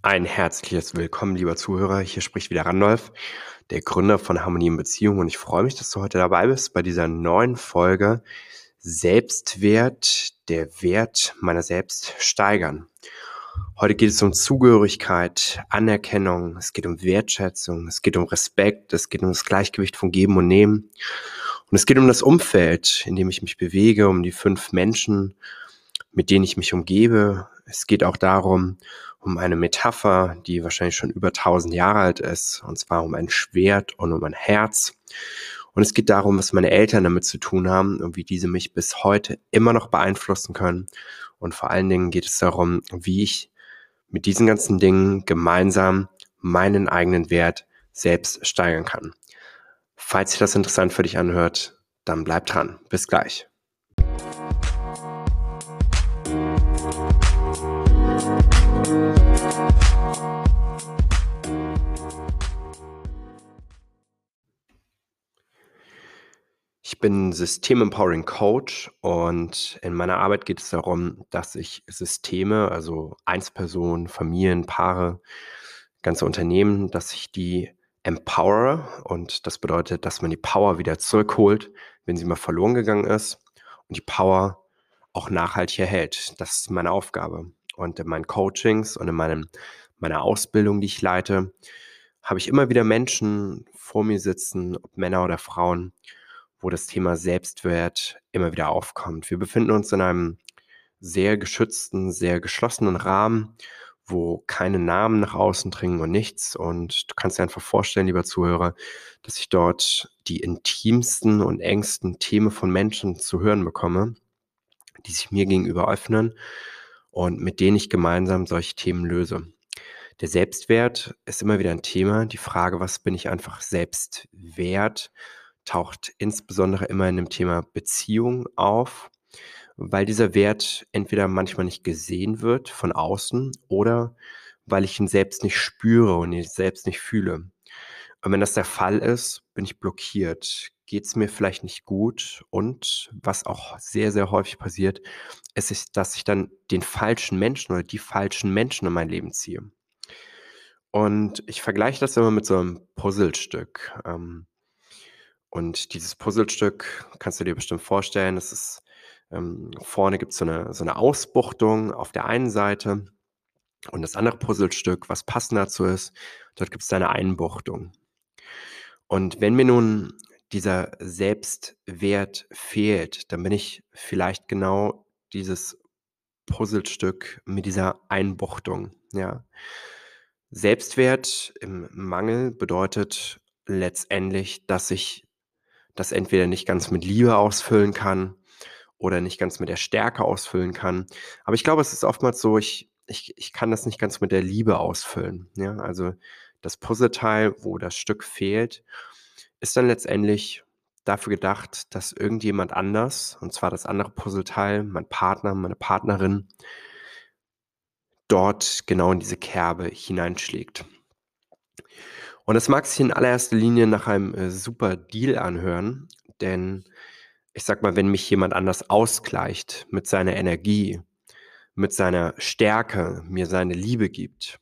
Ein herzliches Willkommen, lieber Zuhörer. Hier spricht wieder Randolph, der Gründer von Harmonie in Beziehung. Und ich freue mich, dass du heute dabei bist bei dieser neuen Folge Selbstwert, der Wert meiner selbst steigern. Heute geht es um Zugehörigkeit, Anerkennung, es geht um Wertschätzung, es geht um Respekt, es geht um das Gleichgewicht von Geben und Nehmen. Und es geht um das Umfeld, in dem ich mich bewege, um die fünf Menschen, mit denen ich mich umgebe. Es geht auch darum, um eine Metapher, die wahrscheinlich schon über 1000 Jahre alt ist, und zwar um ein Schwert und um ein Herz. Und es geht darum, was meine Eltern damit zu tun haben und wie diese mich bis heute immer noch beeinflussen können. Und vor allen Dingen geht es darum, wie ich mit diesen ganzen Dingen gemeinsam meinen eigenen Wert selbst steigern kann. Falls sich das interessant für dich anhört, dann bleib dran. Bis gleich. Bin System-Empowering Coach und in meiner Arbeit geht es darum, dass ich Systeme, also Einzelpersonen, Familien, Paare, ganze Unternehmen, dass ich die empower und das bedeutet, dass man die Power wieder zurückholt, wenn sie mal verloren gegangen ist und die Power auch nachhaltig erhält. Das ist meine Aufgabe. Und in meinen Coachings und in meinem, meiner Ausbildung, die ich leite, habe ich immer wieder Menschen vor mir sitzen, ob Männer oder Frauen, wo das Thema Selbstwert immer wieder aufkommt. Wir befinden uns in einem sehr geschützten, sehr geschlossenen Rahmen, wo keine Namen nach außen dringen und nichts. Und du kannst dir einfach vorstellen, lieber Zuhörer, dass ich dort die intimsten und engsten Themen von Menschen zu hören bekomme, die sich mir gegenüber öffnen und mit denen ich gemeinsam solche Themen löse. Der Selbstwert ist immer wieder ein Thema. Die Frage, was bin ich einfach selbst wert, taucht insbesondere immer in dem Thema Beziehung auf, weil dieser Wert entweder manchmal nicht gesehen wird von außen oder weil ich ihn selbst nicht spüre und ihn selbst nicht fühle. Und wenn das der Fall ist, bin ich blockiert, geht es mir vielleicht nicht gut und was auch sehr, sehr häufig passiert, ist, dass ich dann den falschen Menschen oder die falschen Menschen in mein Leben ziehe. Und ich vergleiche das immer mit so einem Puzzlestück. Ähm, und dieses Puzzlestück kannst du dir bestimmt vorstellen, das ist ähm, vorne gibt es so eine, so eine Ausbuchtung auf der einen Seite und das andere Puzzlestück, was passend dazu ist, dort gibt es eine Einbuchtung. Und wenn mir nun dieser Selbstwert fehlt, dann bin ich vielleicht genau dieses Puzzlestück mit dieser Einbuchtung. Ja. Selbstwert im Mangel bedeutet letztendlich, dass ich das entweder nicht ganz mit Liebe ausfüllen kann oder nicht ganz mit der Stärke ausfüllen kann. Aber ich glaube, es ist oftmals so, ich, ich, ich kann das nicht ganz mit der Liebe ausfüllen. Ja? Also das Puzzleteil, wo das Stück fehlt, ist dann letztendlich dafür gedacht, dass irgendjemand anders, und zwar das andere Puzzleteil, mein Partner, meine Partnerin, dort genau in diese Kerbe hineinschlägt. Und das mag sich in allererster Linie nach einem äh, super Deal anhören, denn ich sag mal, wenn mich jemand anders ausgleicht mit seiner Energie, mit seiner Stärke, mir seine Liebe gibt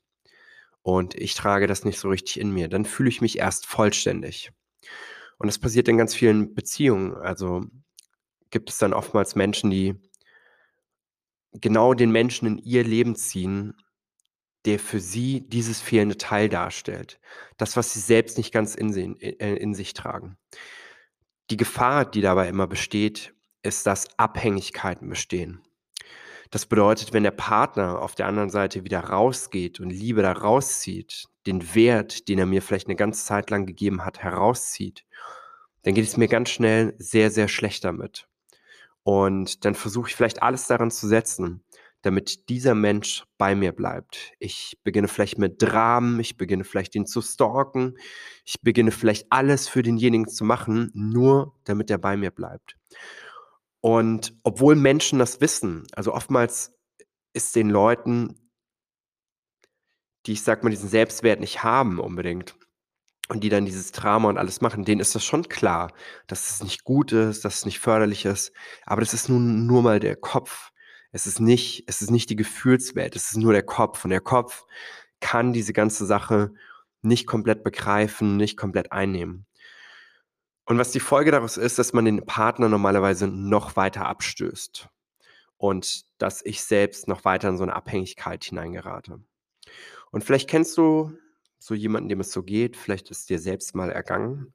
und ich trage das nicht so richtig in mir, dann fühle ich mich erst vollständig. Und das passiert in ganz vielen Beziehungen. Also gibt es dann oftmals Menschen, die genau den Menschen in ihr Leben ziehen, der für sie dieses fehlende Teil darstellt. Das, was sie selbst nicht ganz in, in, äh, in sich tragen. Die Gefahr, die dabei immer besteht, ist, dass Abhängigkeiten bestehen. Das bedeutet, wenn der Partner auf der anderen Seite wieder rausgeht und Liebe da rauszieht, den Wert, den er mir vielleicht eine ganze Zeit lang gegeben hat, herauszieht, dann geht es mir ganz schnell sehr, sehr schlecht damit. Und dann versuche ich vielleicht alles daran zu setzen, damit dieser Mensch bei mir bleibt. Ich beginne vielleicht mit Dramen, ich beginne vielleicht ihn zu stalken, ich beginne vielleicht alles für denjenigen zu machen, nur damit er bei mir bleibt. Und obwohl Menschen das wissen, also oftmals ist den Leuten, die ich sag mal diesen Selbstwert nicht haben unbedingt und die dann dieses Drama und alles machen, denen ist das schon klar, dass es nicht gut ist, dass es nicht förderlich ist, aber das ist nun nur mal der Kopf. Es ist nicht, es ist nicht die Gefühlswelt, es ist nur der Kopf. Und der Kopf kann diese ganze Sache nicht komplett begreifen, nicht komplett einnehmen. Und was die Folge daraus ist, dass man den Partner normalerweise noch weiter abstößt und dass ich selbst noch weiter in so eine Abhängigkeit hineingerate. Und vielleicht kennst du so jemanden, dem es so geht, vielleicht ist dir selbst mal ergangen.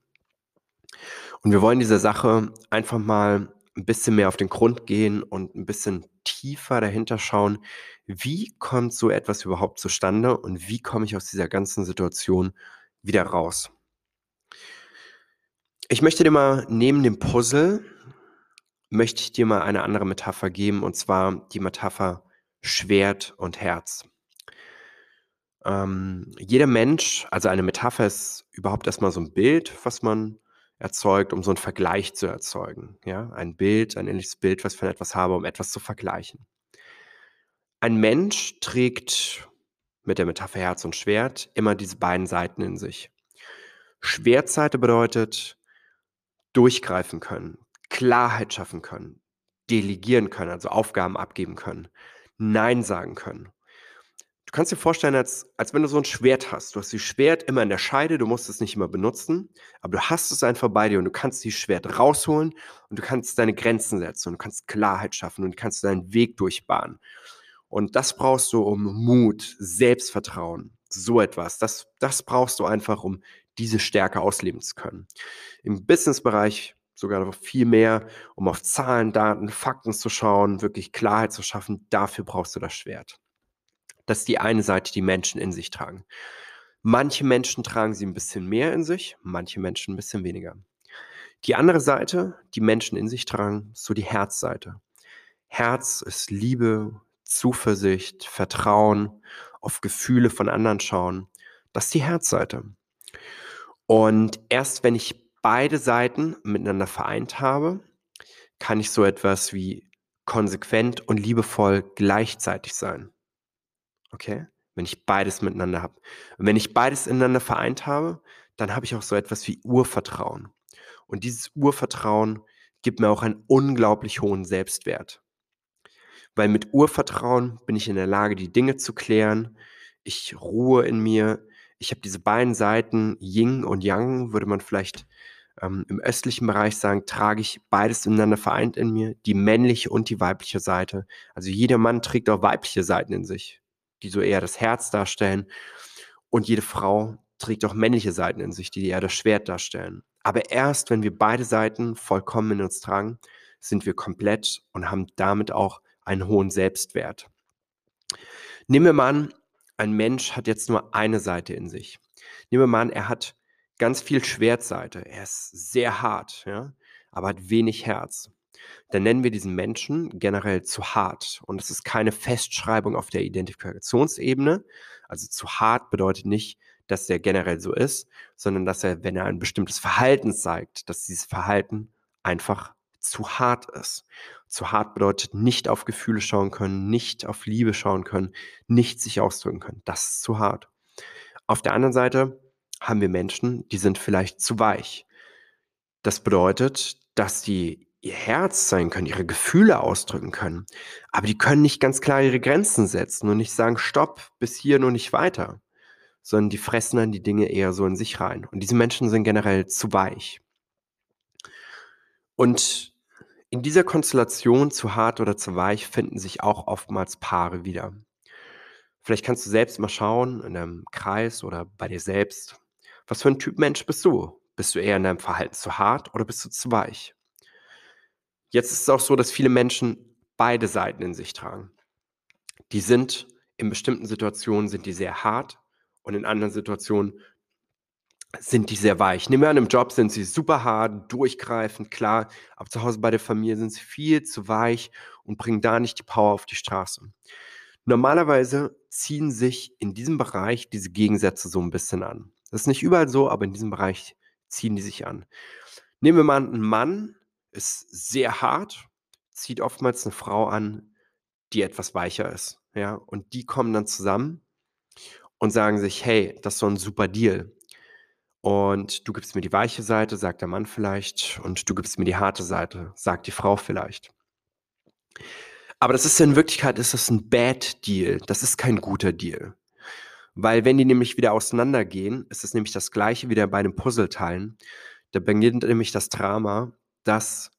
Und wir wollen dieser Sache einfach mal ein bisschen mehr auf den Grund gehen und ein bisschen tiefer dahinter schauen, wie kommt so etwas überhaupt zustande und wie komme ich aus dieser ganzen Situation wieder raus. Ich möchte dir mal neben dem Puzzle, möchte ich dir mal eine andere Metapher geben, und zwar die Metapher Schwert und Herz. Ähm, jeder Mensch, also eine Metapher ist überhaupt erstmal so ein Bild, was man erzeugt, um so einen Vergleich zu erzeugen. Ja, ein Bild, ein ähnliches Bild, was ich von etwas habe, um etwas zu vergleichen. Ein Mensch trägt mit der Metapher Herz und Schwert immer diese beiden Seiten in sich. Schwertseite bedeutet durchgreifen können, Klarheit schaffen können, delegieren können, also Aufgaben abgeben können, Nein sagen können. Du kannst dir vorstellen, als, als wenn du so ein Schwert hast. Du hast das Schwert immer in der Scheide, du musst es nicht immer benutzen, aber du hast es einfach bei dir und du kannst dieses Schwert rausholen und du kannst deine Grenzen setzen und du kannst Klarheit schaffen und du kannst deinen Weg durchbahnen. Und das brauchst du um Mut, Selbstvertrauen, so etwas. Das, das brauchst du einfach, um diese Stärke ausleben zu können. Im Businessbereich sogar noch viel mehr, um auf Zahlen, Daten, Fakten zu schauen, wirklich Klarheit zu schaffen. Dafür brauchst du das Schwert. Das ist die eine Seite, die Menschen in sich tragen. Manche Menschen tragen sie ein bisschen mehr in sich, manche Menschen ein bisschen weniger. Die andere Seite, die Menschen in sich tragen, ist so die Herzseite. Herz ist Liebe, Zuversicht, Vertrauen, auf Gefühle von anderen schauen. Das ist die Herzseite. Und erst wenn ich beide Seiten miteinander vereint habe, kann ich so etwas wie konsequent und liebevoll gleichzeitig sein. Okay? Wenn ich beides miteinander habe. Und wenn ich beides ineinander vereint habe, dann habe ich auch so etwas wie Urvertrauen. Und dieses Urvertrauen gibt mir auch einen unglaublich hohen Selbstwert. Weil mit Urvertrauen bin ich in der Lage, die Dinge zu klären. Ich ruhe in mir. Ich habe diese beiden Seiten, Yin und Yang, würde man vielleicht ähm, im östlichen Bereich sagen, trage ich beides ineinander vereint in mir, die männliche und die weibliche Seite. Also jeder Mann trägt auch weibliche Seiten in sich die so eher das Herz darstellen. Und jede Frau trägt auch männliche Seiten in sich, die eher das Schwert darstellen. Aber erst, wenn wir beide Seiten vollkommen in uns tragen, sind wir komplett und haben damit auch einen hohen Selbstwert. Nehmen wir mal an, ein Mensch hat jetzt nur eine Seite in sich. Nehmen wir mal an, er hat ganz viel Schwertseite. Er ist sehr hart, ja, aber hat wenig Herz dann nennen wir diesen Menschen generell zu hart. Und das ist keine Festschreibung auf der Identifikationsebene. Also zu hart bedeutet nicht, dass er generell so ist, sondern dass er, wenn er ein bestimmtes Verhalten zeigt, dass dieses Verhalten einfach zu hart ist. Zu hart bedeutet nicht auf Gefühle schauen können, nicht auf Liebe schauen können, nicht sich ausdrücken können. Das ist zu hart. Auf der anderen Seite haben wir Menschen, die sind vielleicht zu weich. Das bedeutet, dass die ihr Herz sein können, ihre Gefühle ausdrücken können. Aber die können nicht ganz klar ihre Grenzen setzen und nicht sagen, stopp, bis hier nur nicht weiter. Sondern die fressen dann die Dinge eher so in sich rein. Und diese Menschen sind generell zu weich. Und in dieser Konstellation zu hart oder zu weich finden sich auch oftmals Paare wieder. Vielleicht kannst du selbst mal schauen in einem Kreis oder bei dir selbst, was für ein Typ Mensch bist du? Bist du eher in deinem Verhalten zu hart oder bist du zu weich? Jetzt ist es auch so, dass viele Menschen beide Seiten in sich tragen. Die sind in bestimmten Situationen sind die sehr hart und in anderen Situationen sind die sehr weich. Nehmen wir an, im Job sind sie super hart, durchgreifend, klar, aber zu Hause bei der Familie sind sie viel zu weich und bringen da nicht die Power auf die Straße. Normalerweise ziehen sich in diesem Bereich diese Gegensätze so ein bisschen an. Das ist nicht überall so, aber in diesem Bereich ziehen die sich an. Nehmen wir mal einen Mann, ist sehr hart, zieht oftmals eine Frau an, die etwas weicher ist, ja? Und die kommen dann zusammen und sagen sich: „Hey, das ist so ein super Deal. Und du gibst mir die weiche Seite“, sagt der Mann vielleicht, „und du gibst mir die harte Seite“, sagt die Frau vielleicht. Aber das ist in Wirklichkeit ist das 'n Bad Deal. Das ist kein guter Deal. Weil wenn die nämlich wieder auseinandergehen, ist es nämlich das Gleiche wieder bei den Puzzleteilen. Da beginnt nämlich das Drama, dass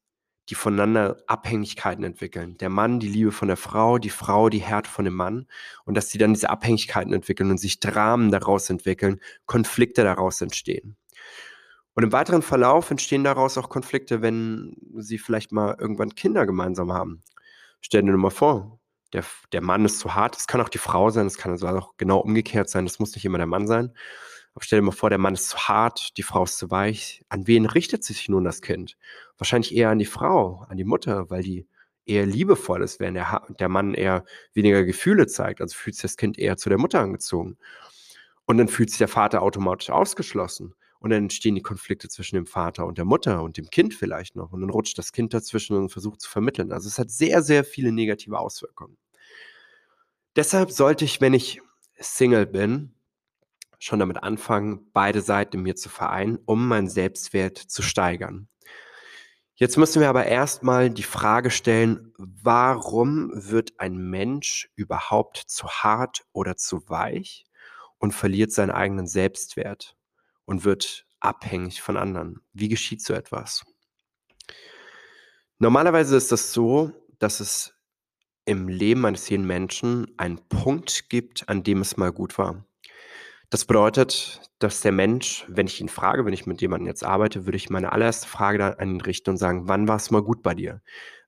die voneinander Abhängigkeiten entwickeln. Der Mann die Liebe von der Frau, die Frau die Härte von dem Mann und dass sie dann diese Abhängigkeiten entwickeln und sich Dramen daraus entwickeln, Konflikte daraus entstehen. Und im weiteren Verlauf entstehen daraus auch Konflikte, wenn sie vielleicht mal irgendwann Kinder gemeinsam haben. Stell dir nur mal vor, der, der Mann ist zu hart. Es kann auch die Frau sein, es kann also auch genau umgekehrt sein. Das muss nicht immer der Mann sein. Aber stell dir mal vor, der Mann ist zu hart, die Frau ist zu weich. An wen richtet sich nun das Kind? Wahrscheinlich eher an die Frau, an die Mutter, weil die eher liebevoll ist, während der, der Mann eher weniger Gefühle zeigt. Also fühlt sich das Kind eher zu der Mutter angezogen. Und dann fühlt sich der Vater automatisch ausgeschlossen. Und dann entstehen die Konflikte zwischen dem Vater und der Mutter und dem Kind vielleicht noch. Und dann rutscht das Kind dazwischen und versucht zu vermitteln. Also es hat sehr, sehr viele negative Auswirkungen. Deshalb sollte ich, wenn ich Single bin, schon damit anfangen, beide Seiten in mir zu vereinen, um meinen Selbstwert zu steigern. Jetzt müssen wir aber erstmal die Frage stellen, warum wird ein Mensch überhaupt zu hart oder zu weich und verliert seinen eigenen Selbstwert? und wird abhängig von anderen. Wie geschieht so etwas? Normalerweise ist das so, dass es im Leben eines jeden Menschen einen Punkt gibt, an dem es mal gut war. Das bedeutet, dass der Mensch, wenn ich ihn frage, wenn ich mit jemandem jetzt arbeite, würde ich meine allererste Frage dann an ihn richten und sagen, wann war es mal gut bei dir?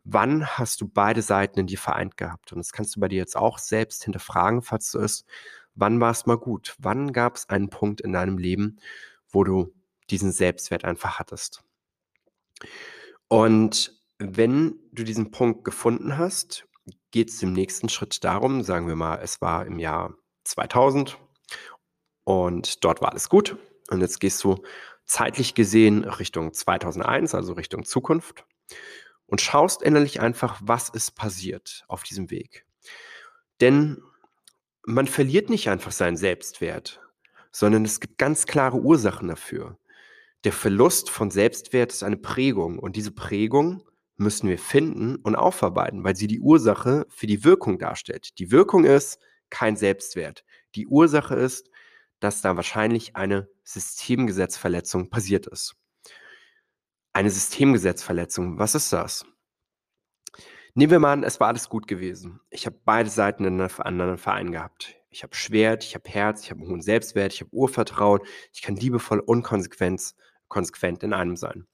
Wann hast du beide Seiten in dir vereint gehabt? Und das kannst du bei dir jetzt auch selbst hinterfragen, falls du es Wann war es mal gut? Wann gab es einen Punkt in deinem Leben, wo du diesen Selbstwert einfach hattest? Und wenn du diesen Punkt gefunden hast, geht es im nächsten Schritt darum, sagen wir mal, es war im Jahr 2000 und dort war alles gut. Und jetzt gehst du zeitlich gesehen Richtung 2001, also Richtung Zukunft und schaust innerlich einfach, was ist passiert auf diesem Weg. Denn man verliert nicht einfach seinen Selbstwert, sondern es gibt ganz klare Ursachen dafür. Der Verlust von Selbstwert ist eine Prägung und diese Prägung müssen wir finden und aufarbeiten, weil sie die Ursache für die Wirkung darstellt. Die Wirkung ist kein Selbstwert. Die Ursache ist, dass da wahrscheinlich eine Systemgesetzverletzung passiert ist. Eine Systemgesetzverletzung, was ist das? Nehmen wir mal an, es war alles gut gewesen. Ich habe beide Seiten in einem anderen Verein gehabt. Ich habe Schwert, ich habe Herz, ich habe einen hohen Selbstwert, ich habe Urvertrauen, ich kann liebevoll und konsequent, konsequent in einem sein.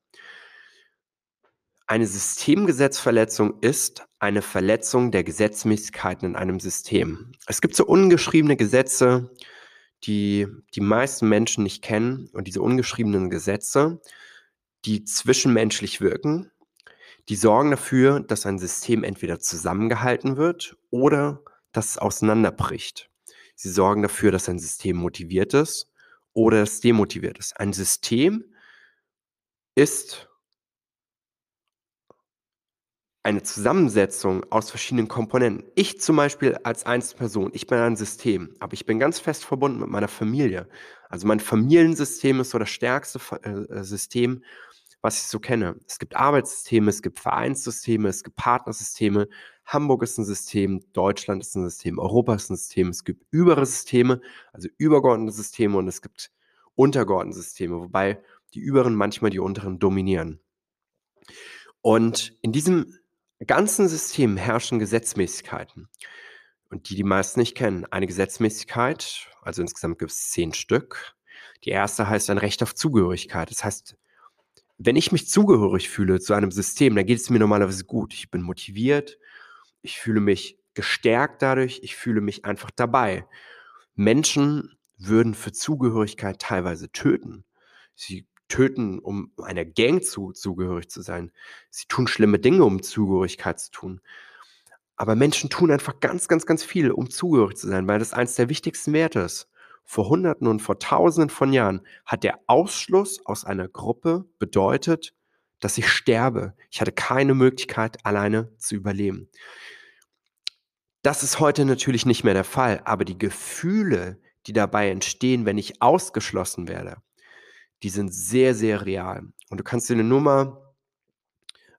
Eine Systemgesetzverletzung ist eine Verletzung der Gesetzmäßigkeiten in einem System. Es gibt so ungeschriebene Gesetze, die die meisten Menschen nicht kennen. Und diese ungeschriebenen Gesetze, die zwischenmenschlich wirken, die sorgen dafür, dass ein System entweder zusammengehalten wird oder dass es auseinanderbricht. Sie sorgen dafür, dass ein System motiviert ist oder es demotiviert ist. Ein System ist eine Zusammensetzung aus verschiedenen Komponenten. Ich zum Beispiel als Einzelperson, ich bin ein System, aber ich bin ganz fest verbunden mit meiner Familie. Also mein Familiensystem ist so das stärkste äh, System was ich so kenne. Es gibt Arbeitssysteme, es gibt Vereinssysteme, es gibt Partnersysteme. Hamburg ist ein System, Deutschland ist ein System, Europa ist ein System. Es gibt übere Systeme, also übergeordnete Systeme und es gibt untergeordnete Systeme, wobei die überen manchmal die unteren dominieren. Und in diesem ganzen System herrschen Gesetzmäßigkeiten und die die meisten nicht kennen. Eine Gesetzmäßigkeit, also insgesamt gibt es zehn Stück. Die erste heißt ein Recht auf Zugehörigkeit. Das heißt, wenn ich mich zugehörig fühle zu einem System, dann geht es mir normalerweise gut. Ich bin motiviert, ich fühle mich gestärkt dadurch, ich fühle mich einfach dabei. Menschen würden für Zugehörigkeit teilweise töten. Sie töten, um einer Gang zu, zugehörig zu sein. Sie tun schlimme Dinge, um Zugehörigkeit zu tun. Aber Menschen tun einfach ganz, ganz, ganz viel, um zugehörig zu sein, weil das eines der wichtigsten Werte ist vor Hunderten und vor Tausenden von Jahren hat der Ausschluss aus einer Gruppe bedeutet, dass ich sterbe. Ich hatte keine Möglichkeit, alleine zu überleben. Das ist heute natürlich nicht mehr der Fall, aber die Gefühle, die dabei entstehen, wenn ich ausgeschlossen werde, die sind sehr, sehr real. Und du kannst dir nur mal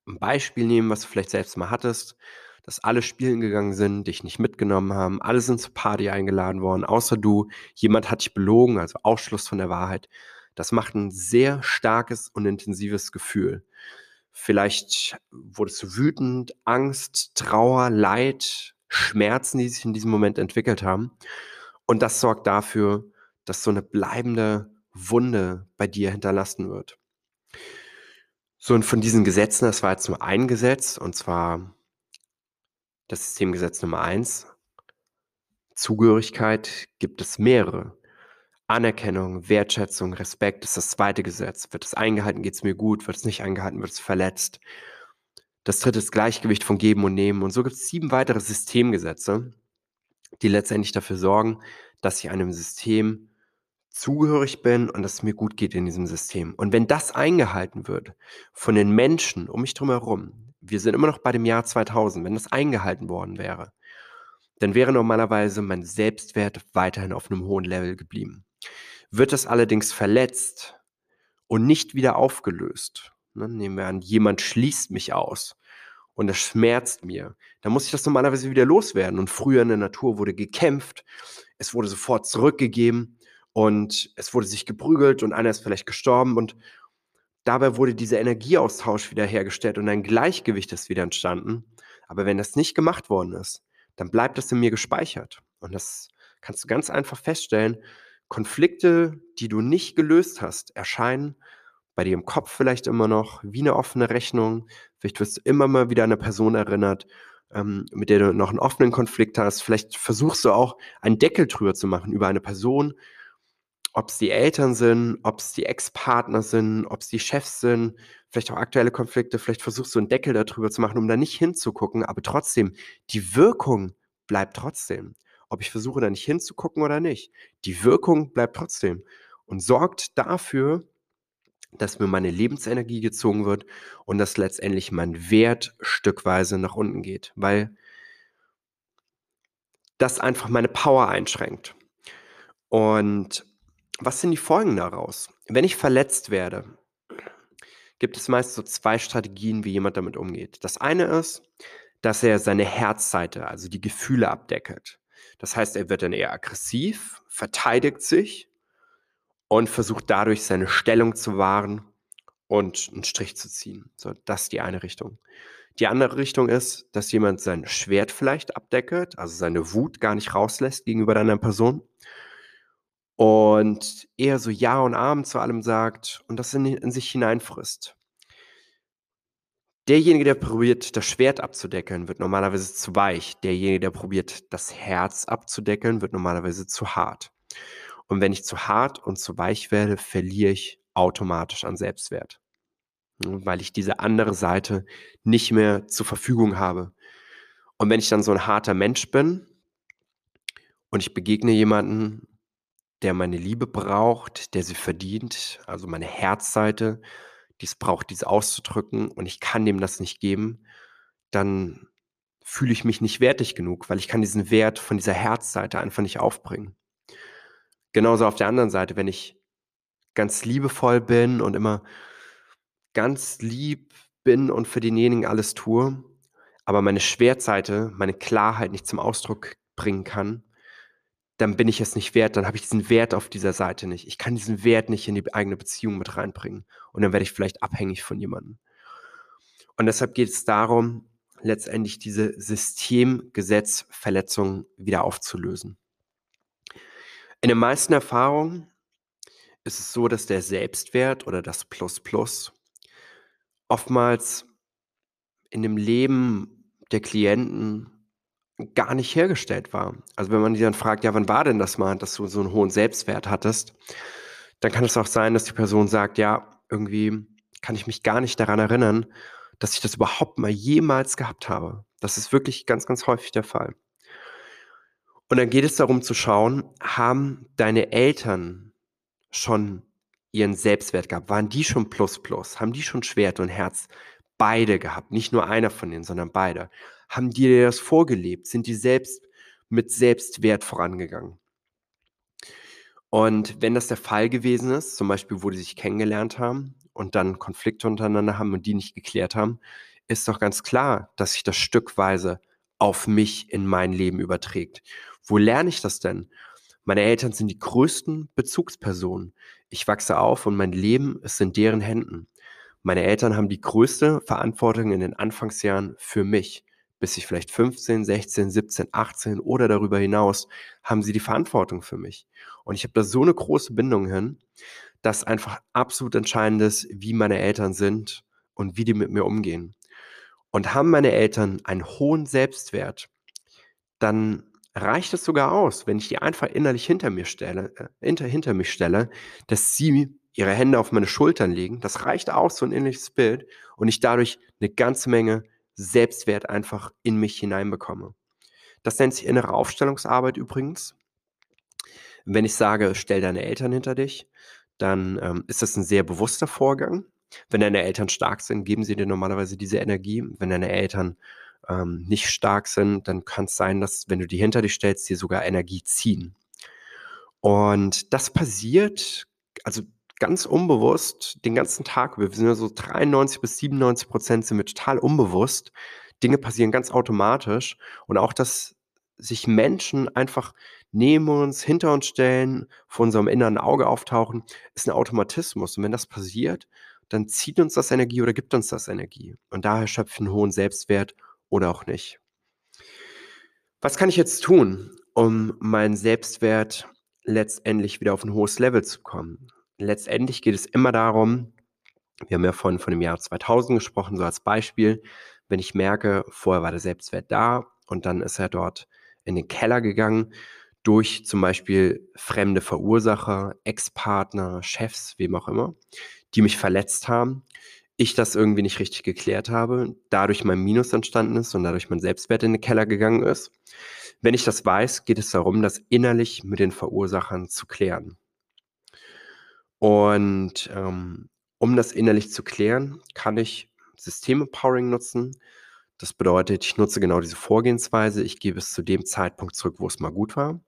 ein Beispiel nehmen, was du vielleicht selbst mal hattest. dass alle spielen gegangen sind, dich nicht mitgenommen haben, alle sind zur Party eingeladen worden, außer du, jemand hat dich belogen, also Ausschluss von der Wahrheit. Das macht ein sehr starkes und intensives Gefühl. Vielleicht wurdest du wütend, Angst, Trauer, Leid, Schmerzen, die sich in diesem Moment entwickelt haben. Und das sorgt dafür, dass so eine bleibende Wunde bei dir hinterlassen wird. So, und von diesen Gesetzen, das war jetzt nur ein Gesetz, und zwar das Systemgesetz Nummer eins. Zugehörigkeit gibt es mehrere. Anerkennung, Wertschätzung, Respekt ist das zweite Gesetz. Wird es eingehalten, geht es mir gut. Wird es nicht eingehalten, wird es verletzt. Das dritte ist Gleichgewicht von Geben und Nehmen. Und so gibt es sieben weitere Systemgesetze, die letztendlich dafür sorgen, dass ich einem System zugehörig bin und dass es mir gut geht in diesem System. Und wenn das eingehalten wird von den Menschen um mich herum, wir sind immer noch bei dem Jahr 2000, wenn das eingehalten worden wäre, dann wäre normalerweise mein Selbstwert weiterhin auf einem hohen Level geblieben. Wird das allerdings verletzt und nicht wieder aufgelöst, ne, nehmen wir an, jemand schließt mich aus und das schmerzt mir, dann muss ich das normalerweise wieder loswerden. Und früher in der Natur wurde gekämpft, es wurde sofort zurückgegeben und es wurde sich geprügelt und einer ist vielleicht gestorben und dabei wurde dieser Energieaustausch wieder hergestellt und ein Gleichgewicht ist wieder entstanden. Aber wenn das nicht gemacht worden ist, dann bleibt das in mir gespeichert. Und das kannst du ganz einfach feststellen. Konflikte, die du nicht gelöst hast, erscheinen bei dir im Kopf vielleicht immer noch wie eine offene Rechnung. Vielleicht wirst du immer mal wieder an eine Person erinnert, ähm, mit der du noch einen offenen Konflikt hast. Vielleicht versuchst du auch einen Deckel drüber zu machen über eine Person, ob es die Eltern sind, ob es die Ex-Partner sind, ob es die Chefs sind, vielleicht auch aktuelle Konflikte, vielleicht versuchst du einen Deckel darüber zu machen, um da nicht hinzugucken, aber trotzdem, die Wirkung bleibt trotzdem. Ob ich versuche, da nicht hinzugucken oder nicht. Die Wirkung bleibt trotzdem und sorgt dafür, dass mir meine Lebensenergie gezogen wird und dass letztendlich mein Wert stückweise nach unten geht, weil das einfach meine Power einschränkt. Und was sind die Folgen daraus? Wenn ich verletzt werde, gibt es meist so zwei Strategien, wie jemand damit umgeht. Das eine ist, dass er seine Herzseite, also die Gefühle abdeckelt. Das heißt, er wird dann eher aggressiv, verteidigt sich und versucht dadurch seine Stellung zu wahren und einen Strich zu ziehen. So, das ist die eine Richtung. Die andere Richtung ist, dass jemand sein Schwert vielleicht abdeckelt, also seine Wut gar nicht rauslässt gegenüber anderen Person und eher so Ja und Amen zu allem sagt und das in, in sich hineinfrisst. Derjenige, der probiert, das Schwert abzudeckeln, wird normalerweise zu weich. Derjenige, der probiert, das Herz abzudeckeln, wird normalerweise zu hart. Und wenn ich zu hart und zu weich werde, verliere ich automatisch an Selbstwert, ne, weil ich diese andere Seite nicht mehr zur Verfügung habe. Und wenn ich dann so ein harter Mensch bin und ich begegne jemanden der meine Liebe braucht, der sie verdient, also meine Herzseite, die es braucht, dies auszudrücken und ich kann dem das nicht geben, dann fühle ich mich nicht wertig genug, weil ich kann diesen Wert von dieser Herzseite einfach nicht aufbringen. Genauso auf der anderen Seite, wenn ich ganz liebevoll bin und immer ganz lieb bin und für denjenigen alles tue, aber meine Schwertseite, meine Klarheit nicht zum Ausdruck bringen kann, dann bin ich es nicht wert, dann habe ich diesen Wert auf dieser Seite nicht. Ich kann diesen Wert nicht in die eigene Beziehung mit reinbringen. Und dann werde ich vielleicht abhängig von jemandem. Und deshalb geht es darum, letztendlich diese Systemgesetzverletzung wieder aufzulösen. In den meisten Erfahrungen ist es so, dass der Selbstwert oder das Plus Plus oftmals in dem Leben der Klienten gar nicht hergestellt war. Also wenn man die dann fragt, ja, wann war denn das mal, dass du so einen hohen Selbstwert hattest, dann kann es auch sein, dass die Person sagt, ja, irgendwie kann ich mich gar nicht daran erinnern, dass ich das überhaupt mal jemals gehabt habe. Das ist wirklich ganz, ganz häufig der Fall. Und dann geht es darum zu schauen, haben deine Eltern schon ihren Selbstwert gehabt? Waren die schon plus plus? Haben die schon Schwert und Herz beide gehabt? Nicht nur einer von denen, sondern beide. Haben die dir das vorgelebt? Sind die selbst mit Selbstwert vorangegangen? Und wenn das der Fall gewesen ist, zum Beispiel, wo die sich kennengelernt haben und dann Konflikte untereinander haben und die nicht geklärt haben, ist doch ganz klar, dass sich das stückweise auf mich in mein Leben überträgt. Wo lerne ich das denn? Meine Eltern sind die größten Bezugspersonen. Ich wachse auf und mein Leben ist in deren Händen. Meine Eltern haben die größte Verantwortung in den Anfangsjahren für mich. Bis ich vielleicht 15, 16, 17, 18 oder darüber hinaus haben sie die Verantwortung für mich. Und ich habe da so eine große Bindung hin, dass einfach absolut entscheidend ist, wie meine Eltern sind und wie die mit mir umgehen. Und haben meine Eltern einen hohen Selbstwert, dann reicht es sogar aus, wenn ich die einfach innerlich hinter mir stelle, äh, hinter, hinter mich stelle, dass sie ihre Hände auf meine Schultern legen. Das reicht aus, so ein innerliches Bild, und ich dadurch eine ganze Menge Selbstwert einfach in mich hineinbekomme. Das nennt sich innere Aufstellungsarbeit übrigens. Wenn ich sage, stell deine Eltern hinter dich, dann ähm, ist das ein sehr bewusster Vorgang. Wenn deine Eltern stark sind, geben sie dir normalerweise diese Energie. Wenn deine Eltern ähm, nicht stark sind, dann kann es sein, dass, wenn du die hinter dich stellst, dir sogar Energie ziehen. Und das passiert, also ganz unbewusst, den ganzen Tag. Wir sind ja so 93 bis 97 Prozent sind wir total unbewusst. Dinge passieren ganz automatisch. Und auch, dass sich Menschen einfach neben uns, hinter uns stellen, vor unserem inneren Auge auftauchen, ist ein Automatismus. Und wenn das passiert, dann zieht uns das Energie oder gibt uns das Energie. Und daher schöpfe ich einen hohen Selbstwert oder auch nicht. Was kann ich jetzt tun, um meinen Selbstwert letztendlich wieder auf ein hohes Level zu kommen? Letztendlich geht es immer darum, wir haben ja vorhin von dem Jahr 2000 gesprochen, so als Beispiel, wenn ich merke, vorher war der Selbstwert da und dann ist er dort in den Keller gegangen durch zum Beispiel fremde Verursacher, Ex-Partner, Chefs, wem auch immer, die mich verletzt haben, ich das irgendwie nicht richtig geklärt habe, dadurch mein Minus entstanden ist und dadurch mein Selbstwert in den Keller gegangen ist. Wenn ich das weiß, geht es darum, das innerlich mit den Verursachern zu klären. Und ähm, um das innerlich zu klären, kann ich Systeme-Powering nutzen. Das bedeutet, ich nutze genau diese Vorgehensweise. Ich gebe es zu dem Zeitpunkt zurück, wo es mal gut war.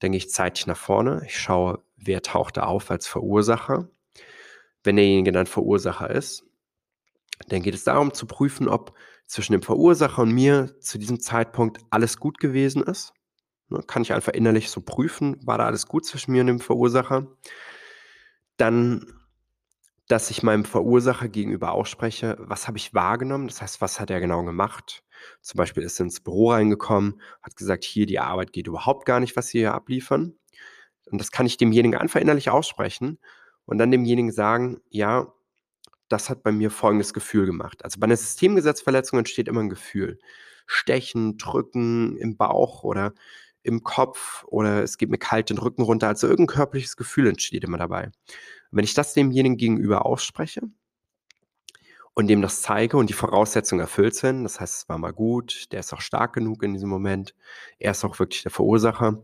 Gehe ich zeitlich nach vorne. Ich schaue, wer tauchte auf als Verursacher. Wenn derjenige dann Verursacher ist, dann geht es darum zu prüfen, ob zwischen dem Verursacher und mir zu diesem Zeitpunkt alles gut gewesen ist. Ne, kann ich einfach innerlich so prüfen, war da alles gut zwischen mir und dem Verursacher. Dann, dass ich meinem Verursacher gegenüber ausspreche, was habe ich wahrgenommen? Das heißt, was hat er genau gemacht? Zum Beispiel ist er ins Büro reingekommen, hat gesagt, hier, die Arbeit geht überhaupt gar nicht, was Sie hier abliefern. Und das kann ich demjenigen einfach innerlich aussprechen und dann demjenigen sagen, ja, das hat bei mir folgendes Gefühl gemacht. Also bei einer Systemgesetzverletzung entsteht immer ein Gefühl. Stechen, drücken im Bauch oder im Kopf oder es geht mir kalt den Rücken runter. Also irgendein körperliches Gefühl entsteht immer dabei. Und wenn ich das demjenigen gegenüber ausspreche und dem das zeige und die Voraussetzungen erfüllt sind, das heißt, es war mal gut, der ist auch stark genug in diesem Moment, er ist auch wirklich der Verursacher,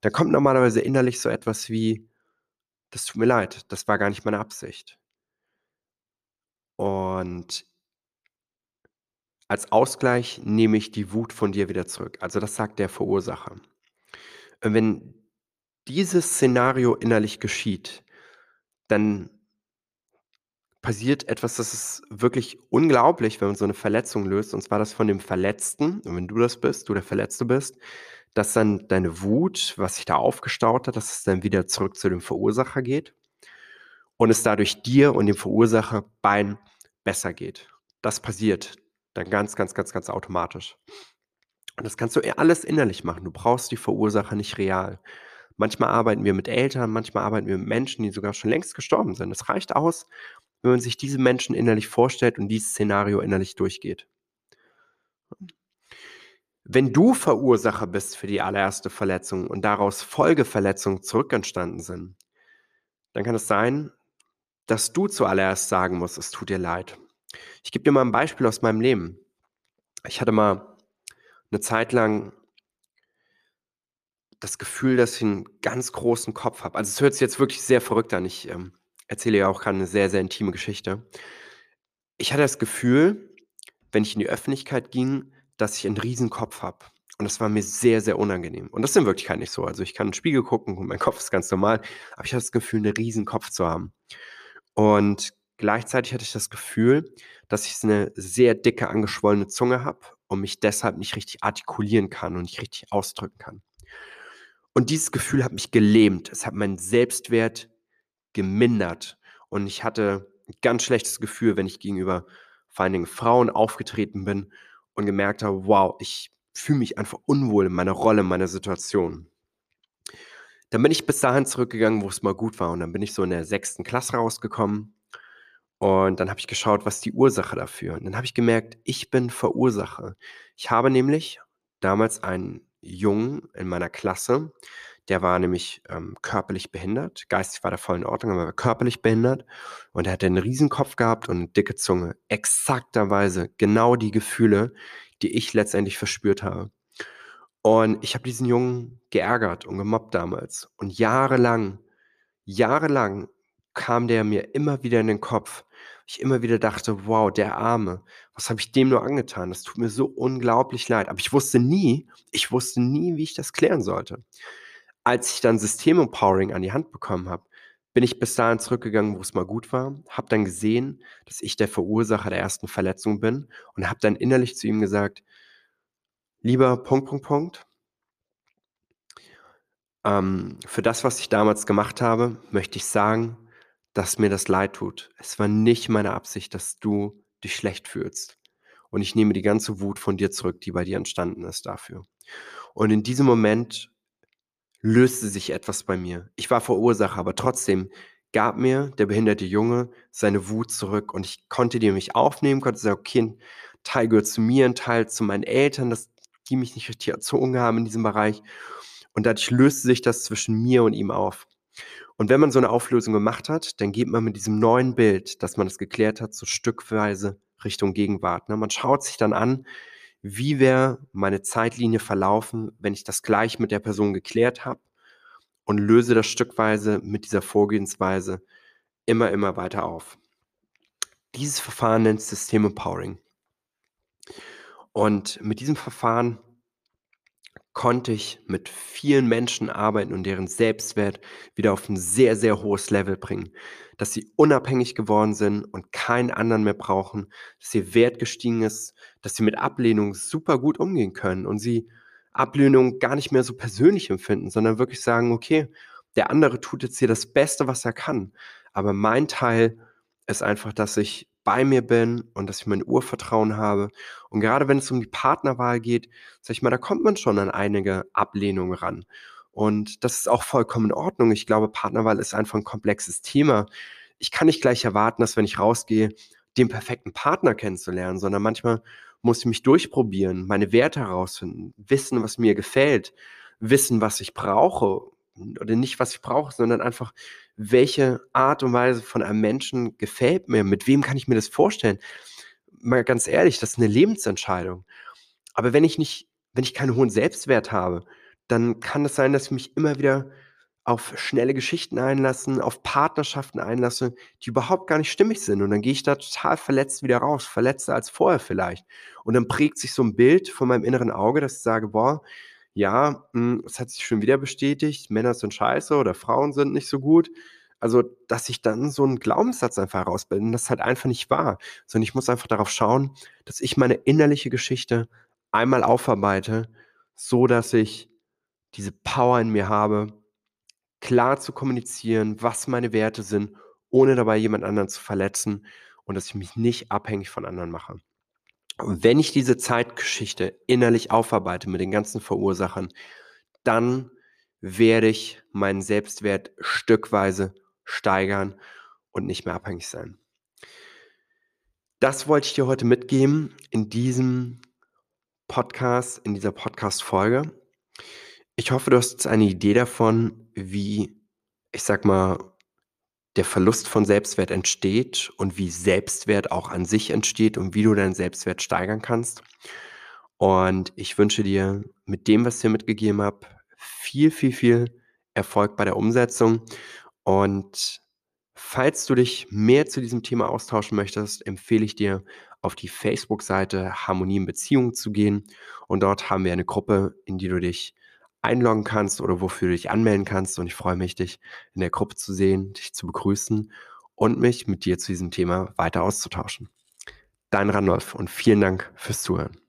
dann kommt normalerweise innerlich so etwas wie, das tut mir leid, das war gar nicht meine Absicht. Und als Ausgleich nehme ich die Wut von dir wieder zurück. Also das sagt der Verursacher. Wenn dieses Szenario innerlich geschieht, dann passiert etwas, das ist wirklich unglaublich, wenn man so eine Verletzung löst. Und zwar das von dem Verletzten, und wenn du das bist, du der Verletzte bist, dass dann deine Wut, was sich da aufgestaut hat, dass es dann wieder zurück zu dem Verursacher geht und es dadurch dir und dem Verursacher beiden besser geht. Das passiert dann ganz, ganz, ganz, ganz automatisch. Und das kannst du alles innerlich machen. Du brauchst die Verursacher nicht real. Manchmal arbeiten wir mit Eltern, manchmal arbeiten wir mit Menschen, die sogar schon längst gestorben sind. Es reicht aus, wenn man sich diese Menschen innerlich vorstellt und dieses Szenario innerlich durchgeht. Wenn du Verursacher bist für die allererste Verletzung und daraus Folgeverletzungen zurückentstanden sind, dann kann es sein, dass du zuallererst sagen musst, es tut dir leid. Ich gebe dir mal ein Beispiel aus meinem Leben. Ich hatte mal eine Zeit lang das Gefühl, dass ich einen ganz großen Kopf habe. Also es hört sich jetzt wirklich sehr verrückt an. Ich ähm, erzähle ja auch gerade eine sehr, sehr intime Geschichte. Ich hatte das Gefühl, wenn ich in die Öffentlichkeit ging, dass ich einen riesen Kopf habe. Und das war mir sehr, sehr unangenehm. Und das ist in Wirklichkeit nicht so. Also ich kann in den Spiegel gucken und mein Kopf ist ganz normal, aber ich habe das Gefühl, einen riesen Kopf zu haben. Und gleichzeitig hatte ich das Gefühl, dass ich eine sehr dicke, angeschwollene Zunge habe und mich deshalb nicht richtig artikulieren kann und nicht richtig ausdrücken kann. Und dieses Gefühl hat mich gelähmt. Es hat meinen Selbstwert gemindert. Und ich hatte ein ganz schlechtes Gefühl, wenn ich gegenüber vor allen Dingen Frauen aufgetreten bin und gemerkt habe, wow, ich fühle mich einfach unwohl in meiner Rolle, in meiner Situation. Dann bin ich bis dahin zurückgegangen, wo es mal gut war. Und dann bin ich so in der sechsten Klasse rausgekommen. Und dann habe ich geschaut, was die Ursache dafür. Und dann habe ich gemerkt, ich bin Verursacher. Ich habe nämlich damals einen Jungen in meiner Klasse, der war nämlich ähm, körperlich behindert. Geistig war der voll in Ordnung, aber er war körperlich behindert. Und er hatte einen Riesenkopf gehabt und eine dicke Zunge. Exakterweise genau die Gefühle, die ich letztendlich verspürt habe. Und ich habe diesen Jungen geärgert und gemobbt damals. Und jahrelang, jahrelang kam der mir immer wieder in den Kopf. Ich immer wieder dachte, wow, der Arme, was habe ich dem nur angetan? Das tut mir so unglaublich leid. Aber ich wusste nie, ich wusste nie, wie ich das klären sollte. Als ich dann System-Empowering an die Hand bekommen habe, bin ich bis dahin zurückgegangen, wo es mal gut war, habe dann gesehen, dass ich der Verursacher der ersten Verletzung bin und habe dann innerlich zu ihm gesagt, lieber Punkt, Punkt, Punkt, ähm, für das, was ich damals gemacht habe, möchte ich sagen, dass mir das leid tut. Es war nicht meine Absicht, dass du dich schlecht fühlst. Und ich nehme die ganze Wut von dir zurück, die bei dir entstanden ist dafür. Und in diesem Moment löste sich etwas bei mir. Ich war Verursacher, aber trotzdem gab mir der behinderte Junge seine Wut zurück und ich konnte die mich aufnehmen, konnte sagen, okay, ein Teil gehört zu mir, ein Teil zu meinen Eltern, dass die mich nicht richtig erzogen haben in diesem Bereich. Und dadurch löste sich das zwischen mir und ihm auf. Und wenn man so eine Auflösung gemacht hat, dann geht man mit diesem neuen Bild, dass man es geklärt hat, so stückweise Richtung Gegenwart. Ne? Man schaut sich dann an, wie wäre meine Zeitlinie verlaufen, wenn ich das gleich mit der Person geklärt habe und löse das stückweise mit dieser Vorgehensweise immer, immer weiter auf. Dieses Verfahren nennt System Empowering. Und mit diesem Verfahren konnte ich mit vielen Menschen arbeiten und deren Selbstwert wieder auf ein sehr, sehr hohes Level bringen. Dass sie unabhängig geworden sind und keinen anderen mehr brauchen, dass ihr Wert gestiegen ist, dass sie mit Ablehnung super gut umgehen können und sie Ablehnung gar nicht mehr so persönlich empfinden, sondern wirklich sagen, okay, der andere tut jetzt hier das Beste, was er kann. Aber mein Teil ist einfach, dass ich bei mir bin und dass ich mein Urvertrauen habe. Und gerade wenn es um die Partnerwahl geht, sag ich mal, da kommt man schon an einige Ablehnungen ran. Und das ist auch vollkommen in Ordnung. Ich glaube, Partnerwahl ist einfach ein komplexes Thema. Ich kann nicht gleich erwarten, dass wenn ich rausgehe, den perfekten Partner kennenzulernen, sondern manchmal muss ich mich durchprobieren, meine Werte herausfinden, wissen, was mir gefällt, wissen, was ich brauche oder nicht, was ich brauche, sondern einfach, welche Art und Weise von einem Menschen gefällt mir, mit wem kann ich mir das vorstellen. Mal ganz ehrlich, das ist eine Lebensentscheidung. Aber wenn ich nicht, wenn ich keinen hohen Selbstwert habe, dann kann es sein, dass ich mich immer wieder auf schnelle Geschichten einlassen, auf Partnerschaften einlasse, die überhaupt gar nicht stimmig sind. Und dann gehe ich da total verletzt wieder raus, verletzter als vorher vielleicht. Und dann prägt sich so ein Bild von meinem inneren Auge, dass ich sage, boah, ja, hm, es hat sich schon wieder bestätigt, Männer sind scheiße oder Frauen sind nicht so gut. Also, dass ich dann so einen Glaubenssatz einfach herausbilde, das ist halt einfach nicht wahr, sondern ich muss einfach darauf schauen, dass ich meine innerliche Geschichte einmal aufarbeite, so dass ich diese Power in mir habe, klar zu kommunizieren, was meine Werte sind, ohne dabei jemand anderen zu verletzen und dass ich mich nicht abhängig von anderen mache. Wenn ich diese Zeitgeschichte innerlich aufarbeite mit den ganzen Verursachern, dann werde ich meinen Selbstwert stückweise steigern und nicht mehr abhängig sein. Das wollte ich dir heute mitgeben in diesem Podcast, in dieser Podcast-Folge. Ich hoffe, du hast jetzt eine Idee davon, wie, ich sag mal, der Verlust von Selbstwert entsteht und wie Selbstwert auch an sich entsteht und wie du deinen Selbstwert steigern kannst. Und ich wünsche dir mit dem, was ich dir mitgegeben habe, viel, viel, viel Erfolg bei der Umsetzung. Und falls du dich mehr zu diesem Thema austauschen möchtest, empfehle ich dir, auf die Facebook-Seite Harmonie in Beziehungen zu gehen. Und dort haben wir eine Gruppe, in die du dich einloggen kannst oder wofür du dich anmelden kannst. Und ich freue mich, dich in der Gruppe zu sehen, dich zu begrüßen und mich mit dir zu diesem Thema weiter auszutauschen. Dein Randolph und vielen Dank fürs Zuhören.